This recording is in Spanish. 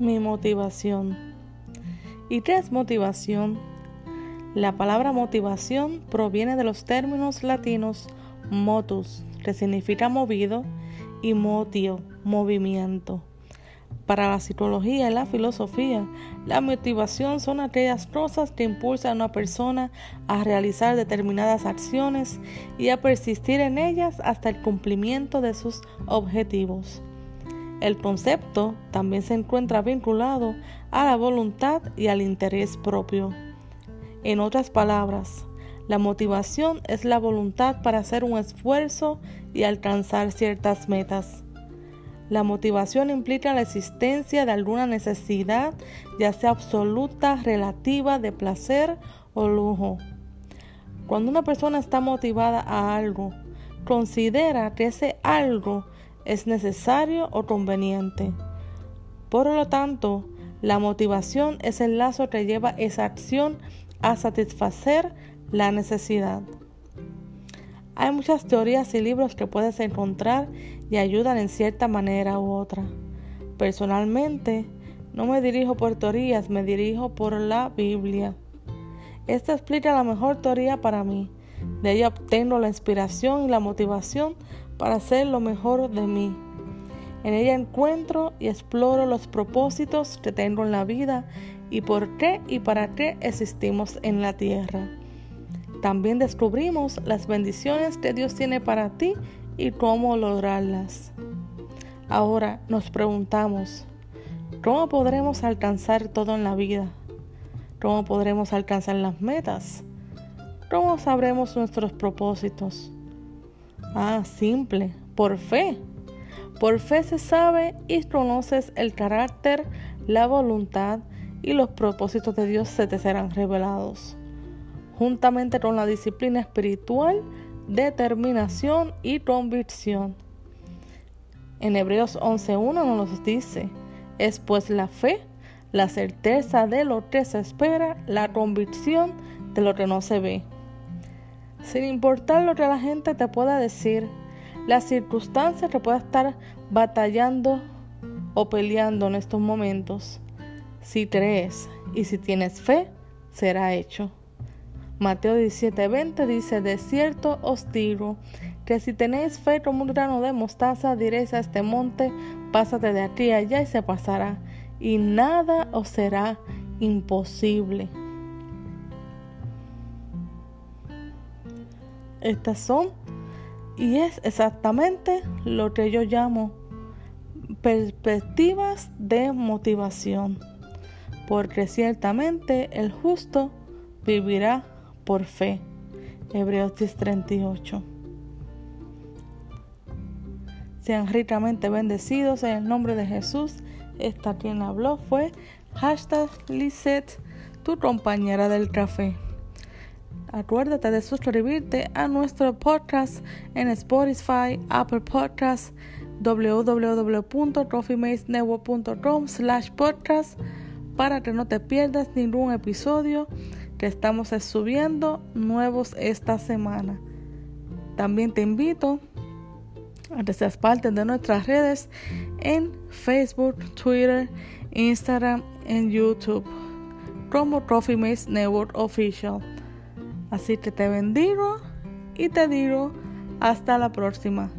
mi motivación. ¿Y qué es motivación? La palabra motivación proviene de los términos latinos motus, que significa movido, y motio, movimiento. Para la psicología y la filosofía, la motivación son aquellas cosas que impulsan a una persona a realizar determinadas acciones y a persistir en ellas hasta el cumplimiento de sus objetivos. El concepto también se encuentra vinculado a la voluntad y al interés propio. En otras palabras, la motivación es la voluntad para hacer un esfuerzo y alcanzar ciertas metas. La motivación implica la existencia de alguna necesidad, ya sea absoluta, relativa, de placer o lujo. Cuando una persona está motivada a algo, considera que ese algo es necesario o conveniente. Por lo tanto, la motivación es el lazo que lleva esa acción a satisfacer la necesidad. Hay muchas teorías y libros que puedes encontrar y ayudan en cierta manera u otra. Personalmente, no me dirijo por teorías, me dirijo por la Biblia. Esta explica la mejor teoría para mí. De ella obtengo la inspiración y la motivación para hacer lo mejor de mí. En ella encuentro y exploro los propósitos que tengo en la vida y por qué y para qué existimos en la tierra. También descubrimos las bendiciones que Dios tiene para ti y cómo lograrlas. Ahora nos preguntamos, ¿cómo podremos alcanzar todo en la vida? ¿Cómo podremos alcanzar las metas? ¿Cómo sabremos nuestros propósitos? Ah, simple, por fe. Por fe se sabe y conoces el carácter, la voluntad y los propósitos de Dios se te serán revelados juntamente con la disciplina espiritual, determinación y convicción. En Hebreos 11.1 nos dice, es pues la fe, la certeza de lo que se espera, la convicción de lo que no se ve. Sin importar lo que la gente te pueda decir, las circunstancias que pueda estar batallando o peleando en estos momentos, si crees y si tienes fe, será hecho. Mateo 17:20 dice, de cierto os digo, que si tenéis fe como un grano de mostaza, diréis a este monte, pásate de aquí a allá y se pasará, y nada os será imposible. Estas son, y es exactamente lo que yo llamo perspectivas de motivación, porque ciertamente el justo vivirá por fe. Hebreos 10:38. Sean ricamente bendecidos en el nombre de Jesús. Esta quien habló fue hashtag Lisette, tu compañera del café. Acuérdate de suscribirte a nuestro podcast en Spotify, Apple Podcasts, www.coffeemacenetwork.com slash podcast para que no te pierdas ningún episodio que estamos subiendo nuevos esta semana. También te invito a que seas parte de nuestras redes en Facebook, Twitter, Instagram, en YouTube como Coffee Mace Network Official. Así que te bendigo y te digo hasta la próxima.